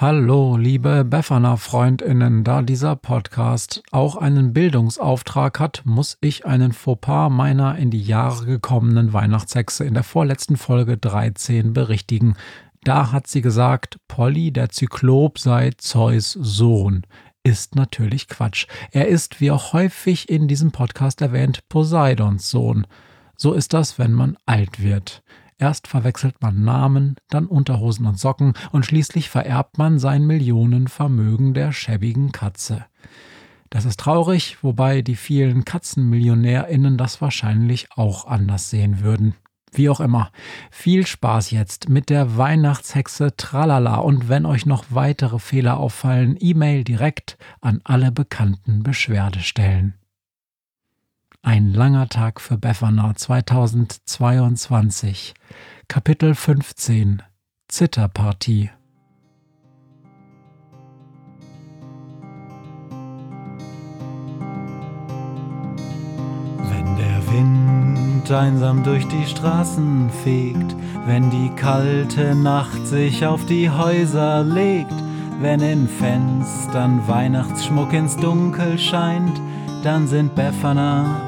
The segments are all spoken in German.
Hallo, liebe Befana-FreundInnen, da dieser Podcast auch einen Bildungsauftrag hat, muss ich einen Fauxpas meiner in die Jahre gekommenen Weihnachtshexe in der vorletzten Folge 13 berichtigen. Da hat sie gesagt, Polly, der Zyklop, sei Zeus Sohn. Ist natürlich Quatsch. Er ist, wie auch häufig in diesem Podcast erwähnt, Poseidons Sohn. So ist das, wenn man alt wird. Erst verwechselt man Namen, dann Unterhosen und Socken und schließlich vererbt man sein Millionenvermögen der schäbigen Katze. Das ist traurig, wobei die vielen KatzenmillionärInnen das wahrscheinlich auch anders sehen würden. Wie auch immer, viel Spaß jetzt mit der Weihnachtshexe Tralala und wenn euch noch weitere Fehler auffallen, E-Mail direkt an alle bekannten Beschwerdestellen. Ein langer Tag für Befana 2022. Kapitel 15 Zitterpartie. Wenn der Wind einsam durch die Straßen fegt, wenn die kalte Nacht sich auf die Häuser legt, wenn in Fenstern Weihnachtsschmuck ins Dunkel scheint, dann sind Befana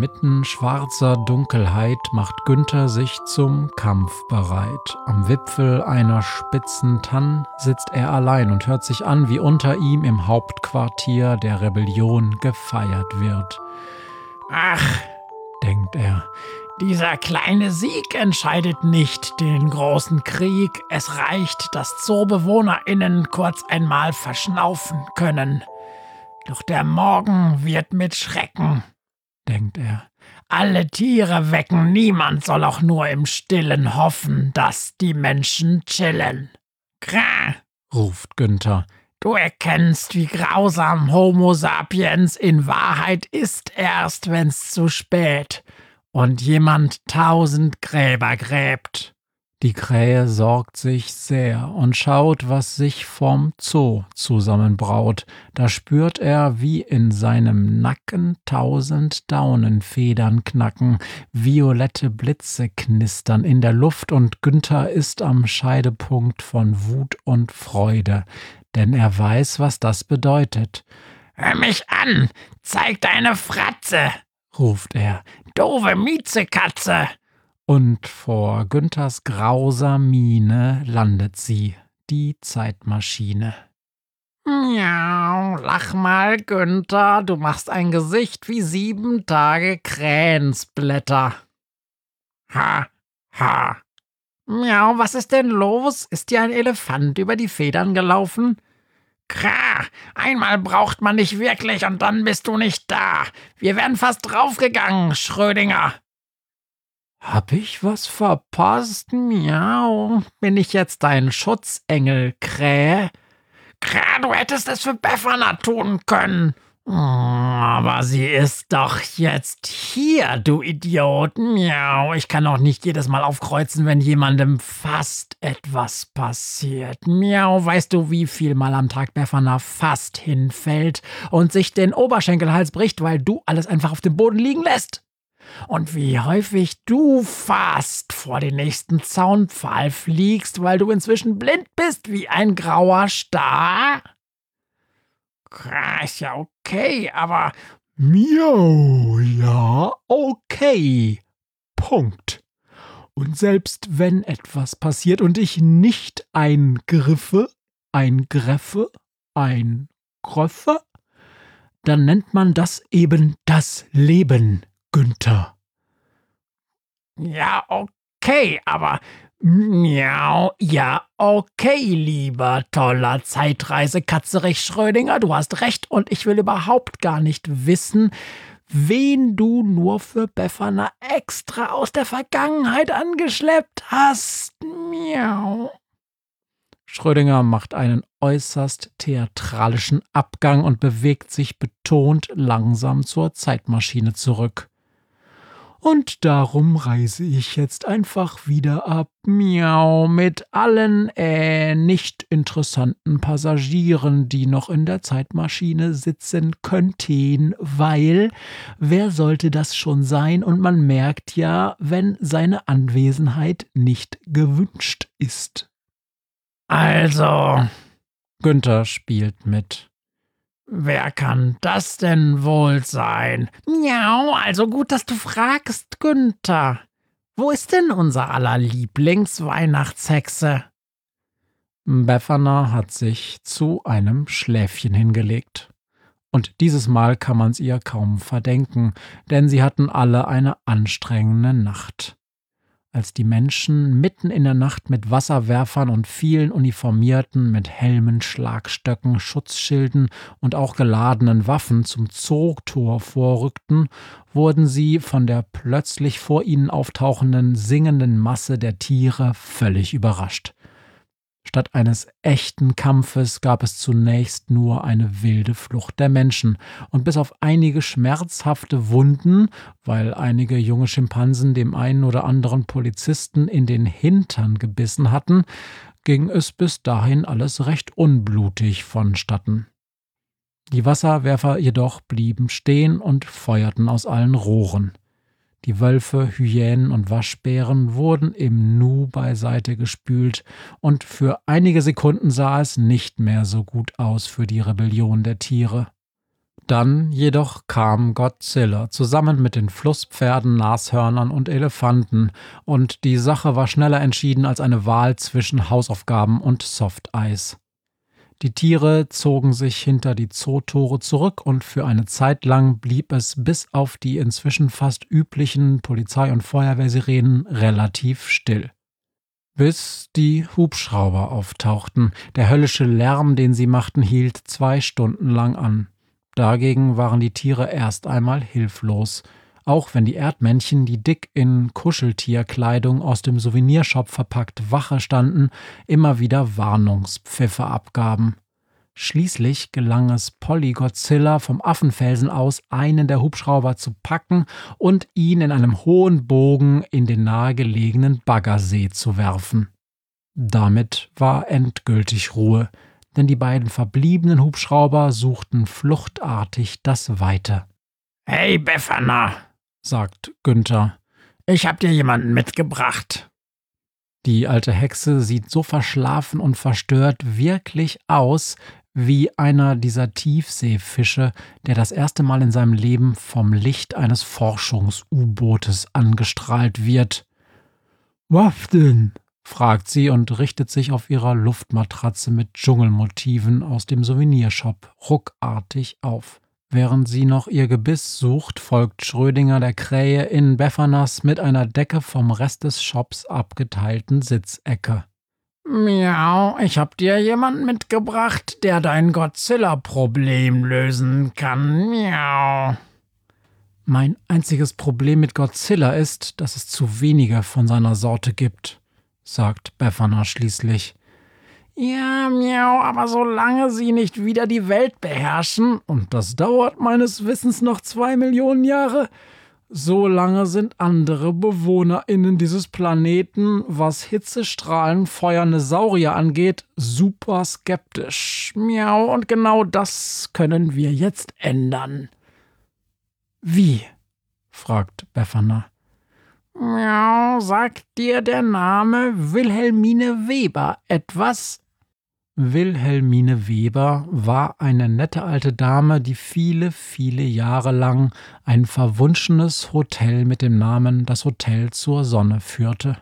Inmitten schwarzer Dunkelheit macht Günther sich zum Kampf bereit. Am Wipfel einer spitzen Tann sitzt er allein und hört sich an, wie unter ihm im Hauptquartier der Rebellion gefeiert wird. Ach, denkt er, dieser kleine Sieg entscheidet nicht den großen Krieg. Es reicht, dass ZoobewohnerInnen kurz einmal verschnaufen können. Doch der Morgen wird mit Schrecken denkt er. Alle Tiere wecken, niemand soll auch nur im stillen hoffen, dass die Menschen chillen. Krah, ruft Günther. Du erkennst, wie grausam Homo sapiens in Wahrheit ist erst, wenn's zu spät und jemand tausend Gräber gräbt. Die Krähe sorgt sich sehr und schaut, was sich vom Zoo zusammenbraut. Da spürt er, wie in seinem Nacken tausend Daunenfedern knacken, violette Blitze knistern in der Luft und Günther ist am Scheidepunkt von Wut und Freude, denn er weiß, was das bedeutet. Hör mich an, zeig deine Fratze, ruft er, doofe Miezekatze und vor Günthers grauser Miene landet sie, die Zeitmaschine. Miau, lach mal, Günther, du machst ein Gesicht wie sieben Tage Krähensblätter. Ha, ha. Miau, was ist denn los? Ist dir ein Elefant über die Federn gelaufen? Krah, einmal braucht man dich wirklich und dann bist du nicht da. Wir wären fast draufgegangen, Schrödinger. Hab ich was verpasst? Miau. Bin ich jetzt dein Schutzengel, Krähe? Krähe, du hättest es für Befana tun können. Oh, aber sie ist doch jetzt hier, du Idiot. Miau. Ich kann auch nicht jedes Mal aufkreuzen, wenn jemandem fast etwas passiert. Miau. Weißt du, wie viel Mal am Tag Befana fast hinfällt und sich den Oberschenkelhals bricht, weil du alles einfach auf dem Boden liegen lässt? Und wie häufig du fast vor den nächsten Zaunpfahl fliegst, weil du inzwischen blind bist wie ein grauer Star? Ist ja okay, aber Miau, ja, okay. Punkt. Und selbst wenn etwas passiert und ich nicht eingriffe, ein Greffe, ein Gröffe, dann nennt man das eben das Leben, Günther. Ja, okay, aber Miau, ja, okay, lieber toller Zeitreise-Katzerich Schrödinger, du hast recht und ich will überhaupt gar nicht wissen, wen du nur für Befana extra aus der Vergangenheit angeschleppt hast. Miau. Schrödinger macht einen äußerst theatralischen Abgang und bewegt sich betont langsam zur Zeitmaschine zurück. Und darum reise ich jetzt einfach wieder ab, miau, mit allen, äh, nicht interessanten Passagieren, die noch in der Zeitmaschine sitzen könnten, weil wer sollte das schon sein? Und man merkt ja, wenn seine Anwesenheit nicht gewünscht ist. Also, Günther spielt mit. Wer kann das denn wohl sein? Miau, also gut, dass du fragst, Günther. Wo ist denn unser aller Lieblingsweihnachtshexe? Befana hat sich zu einem Schläfchen hingelegt. Und dieses Mal kann man's ihr kaum verdenken, denn sie hatten alle eine anstrengende Nacht als die Menschen mitten in der Nacht mit Wasserwerfern und vielen Uniformierten mit Helmen, Schlagstöcken, Schutzschilden und auch geladenen Waffen zum Zootor vorrückten, wurden sie von der plötzlich vor ihnen auftauchenden singenden Masse der Tiere völlig überrascht. Statt eines echten Kampfes gab es zunächst nur eine wilde Flucht der Menschen, und bis auf einige schmerzhafte Wunden, weil einige junge Schimpansen dem einen oder anderen Polizisten in den Hintern gebissen hatten, ging es bis dahin alles recht unblutig vonstatten. Die Wasserwerfer jedoch blieben stehen und feuerten aus allen Rohren. Die Wölfe, Hyänen und Waschbären wurden im Nu beiseite gespült, und für einige Sekunden sah es nicht mehr so gut aus für die Rebellion der Tiere. Dann jedoch kam Godzilla zusammen mit den Flusspferden, Nashörnern und Elefanten, und die Sache war schneller entschieden als eine Wahl zwischen Hausaufgaben und Softeis. Die Tiere zogen sich hinter die Zootore zurück und für eine Zeit lang blieb es bis auf die inzwischen fast üblichen Polizei- und Feuerwehrsirenen relativ still. Bis die Hubschrauber auftauchten. Der höllische Lärm, den sie machten, hielt zwei Stunden lang an. Dagegen waren die Tiere erst einmal hilflos auch wenn die Erdmännchen, die dick in Kuscheltierkleidung aus dem Souvenirshop verpackt Wache standen, immer wieder Warnungspfiffe abgaben. Schließlich gelang es Polly Godzilla vom Affenfelsen aus, einen der Hubschrauber zu packen und ihn in einem hohen Bogen in den nahegelegenen Baggersee zu werfen. Damit war endgültig Ruhe, denn die beiden verbliebenen Hubschrauber suchten fluchtartig das Weite. Hey, Befana, sagt Günther. Ich hab dir jemanden mitgebracht. Die alte Hexe sieht so verschlafen und verstört wirklich aus wie einer dieser Tiefseefische, der das erste Mal in seinem Leben vom Licht eines Forschungs-U-Bootes angestrahlt wird. Was denn? fragt sie und richtet sich auf ihrer Luftmatratze mit Dschungelmotiven aus dem Souvenirshop ruckartig auf. Während sie noch ihr Gebiss sucht, folgt Schrödinger der Krähe in Beffanas mit einer Decke vom Rest des Shops abgeteilten Sitzecke. Miau, ich hab dir jemanden mitgebracht, der dein Godzilla-Problem lösen kann. Miau. Mein einziges Problem mit Godzilla ist, dass es zu wenige von seiner Sorte gibt, sagt Befana schließlich. Ja, miau, aber solange sie nicht wieder die Welt beherrschen, und das dauert meines Wissens noch zwei Millionen Jahre, solange sind andere BewohnerInnen dieses Planeten, was Hitzestrahlen feuernde Saurier angeht, super skeptisch. Miau, und genau das können wir jetzt ändern. Wie? fragt Befana. Miau, sagt dir der Name Wilhelmine Weber etwas? Wilhelmine Weber war eine nette alte Dame, die viele, viele Jahre lang ein verwunschenes Hotel mit dem Namen Das Hotel zur Sonne führte.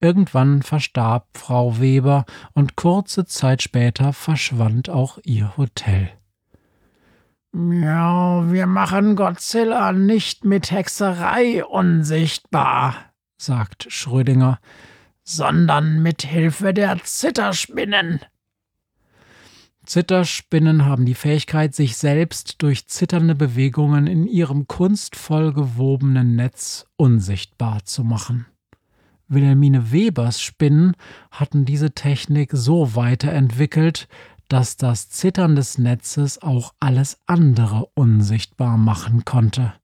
Irgendwann verstarb Frau Weber und kurze Zeit später verschwand auch ihr Hotel. Ja, wir machen Godzilla nicht mit Hexerei unsichtbar, sagt Schrödinger, sondern mit Hilfe der Zitterspinnen. Zitterspinnen haben die Fähigkeit, sich selbst durch zitternde Bewegungen in ihrem kunstvoll gewobenen Netz unsichtbar zu machen. Wilhelmine Webers Spinnen hatten diese Technik so weiterentwickelt, dass das Zittern des Netzes auch alles andere unsichtbar machen konnte.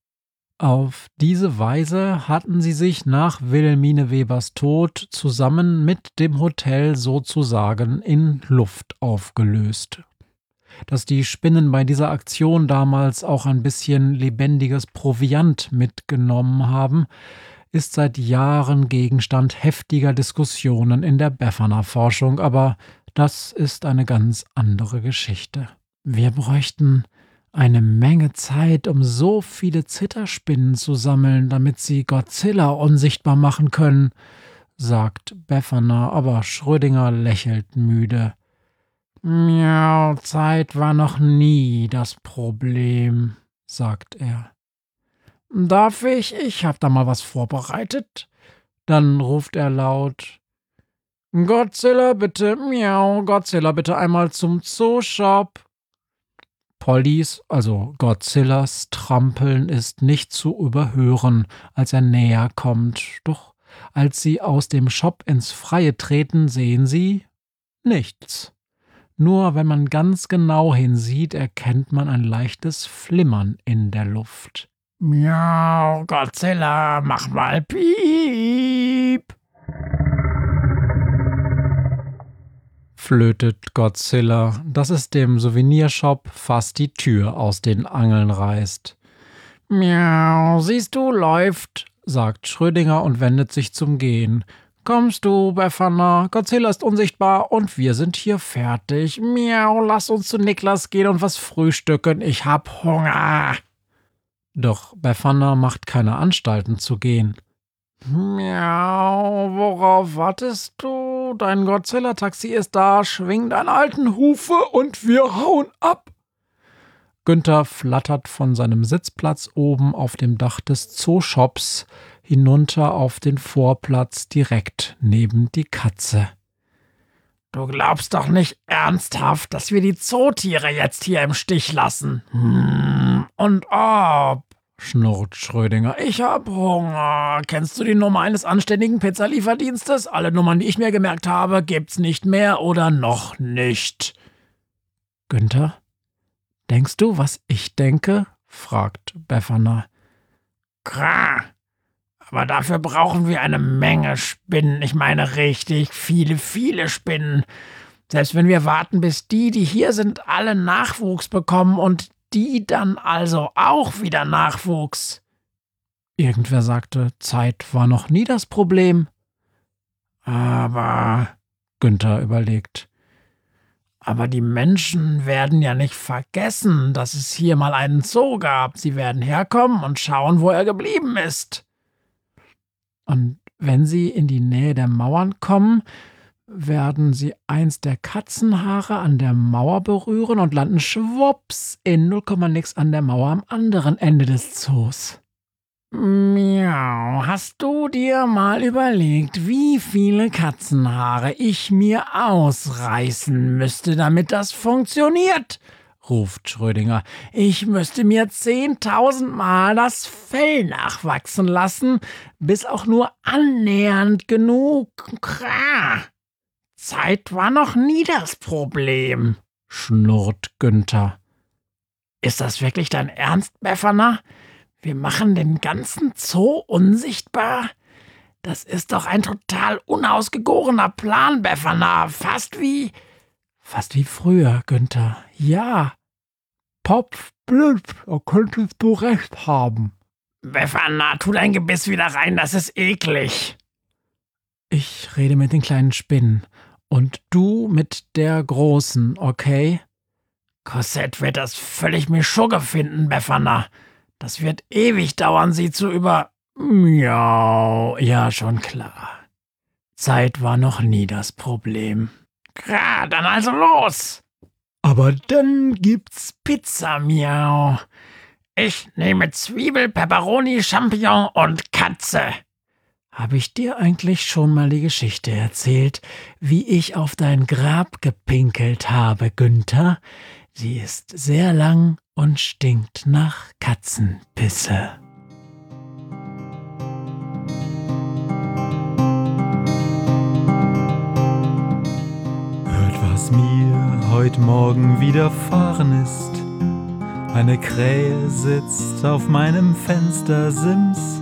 Auf diese Weise hatten sie sich nach Wilhelmine Webers Tod zusammen mit dem Hotel sozusagen in Luft aufgelöst. Dass die Spinnen bei dieser Aktion damals auch ein bisschen lebendiges Proviant mitgenommen haben, ist seit Jahren Gegenstand heftiger Diskussionen in der Befana-Forschung, aber das ist eine ganz andere Geschichte. Wir bräuchten eine Menge Zeit, um so viele Zitterspinnen zu sammeln, damit sie Godzilla unsichtbar machen können, sagt Befana, aber Schrödinger lächelt müde. Miau, Zeit war noch nie das Problem, sagt er. Darf ich? Ich hab da mal was vorbereitet. Dann ruft er laut. Godzilla bitte, miau, Godzilla bitte einmal zum Zooshop. Pollys, also Godzillas, Trampeln ist nicht zu überhören, als er näher kommt. Doch als sie aus dem Shop ins Freie treten, sehen sie nichts. Nur wenn man ganz genau hinsieht, erkennt man ein leichtes Flimmern in der Luft. Miau, Godzilla, mach mal Piep. Flötet Godzilla, dass es dem Souvenirshop fast die Tür aus den Angeln reißt. Miau, siehst du, läuft, sagt Schrödinger und wendet sich zum Gehen. Kommst du, Befana? Godzilla ist unsichtbar und wir sind hier fertig. Miau, lass uns zu Niklas gehen und was frühstücken. Ich hab Hunger. Doch Befana macht keine Anstalten zu gehen. Miau, worauf wartest du? Dein Godzilla-Taxi ist da, schwing deine alten Hufe und wir hauen ab. Günther flattert von seinem Sitzplatz oben auf dem Dach des Zooshops hinunter auf den Vorplatz direkt neben die Katze. Du glaubst doch nicht ernsthaft, dass wir die Zootiere jetzt hier im Stich lassen. Hm, und ob schnurrt Schrödinger. Ich hab Hunger. Kennst du die Nummer eines anständigen Pizzalieferdienstes? Alle Nummern, die ich mir gemerkt habe, gibt's nicht mehr oder noch nicht. Günther, denkst du, was ich denke? fragt Befana. Krah. Aber dafür brauchen wir eine Menge Spinnen. Ich meine richtig viele, viele Spinnen. Selbst wenn wir warten, bis die, die hier sind, alle Nachwuchs bekommen und die dann also auch wieder Nachwuchs. Irgendwer sagte, Zeit war noch nie das Problem. Aber, Günther überlegt, aber die Menschen werden ja nicht vergessen, dass es hier mal einen Zoo gab. Sie werden herkommen und schauen, wo er geblieben ist. Und wenn sie in die Nähe der Mauern kommen, werden sie eins der Katzenhaare an der Mauer berühren und landen schwupps in 0, nix an der Mauer am anderen Ende des Zoos. Miau, hast du dir mal überlegt, wie viele Katzenhaare ich mir ausreißen müsste, damit das funktioniert? ruft Schrödinger. Ich müsste mir zehntausendmal das Fell nachwachsen lassen, bis auch nur annähernd genug. Krah. Zeit war noch nie das Problem, schnurrt Günther. Ist das wirklich dein Ernst, Befana? Wir machen den ganzen Zoo unsichtbar? Das ist doch ein total unausgegorener Plan, Befana. Fast wie. Fast wie früher, Günther. Ja. Popf, blöd, da könntest du recht haben. Befana, tu dein Gebiss wieder rein, das ist eklig. Ich rede mit den kleinen Spinnen. Und du mit der Großen, okay? Cosette wird das völlig Mischugge finden, Befana. Das wird ewig dauern, sie zu über. Miau, ja, schon klar. Zeit war noch nie das Problem. Ja, dann also los. Aber dann gibt's Pizza, miau. Ich nehme Zwiebel, Peperoni, Champignon und Katze. Habe ich dir eigentlich schon mal die Geschichte erzählt, wie ich auf dein Grab gepinkelt habe, Günther? Sie ist sehr lang und stinkt nach Katzenpisse. Hört, was mir heute Morgen widerfahren ist. Eine Krähe sitzt auf meinem Fenstersims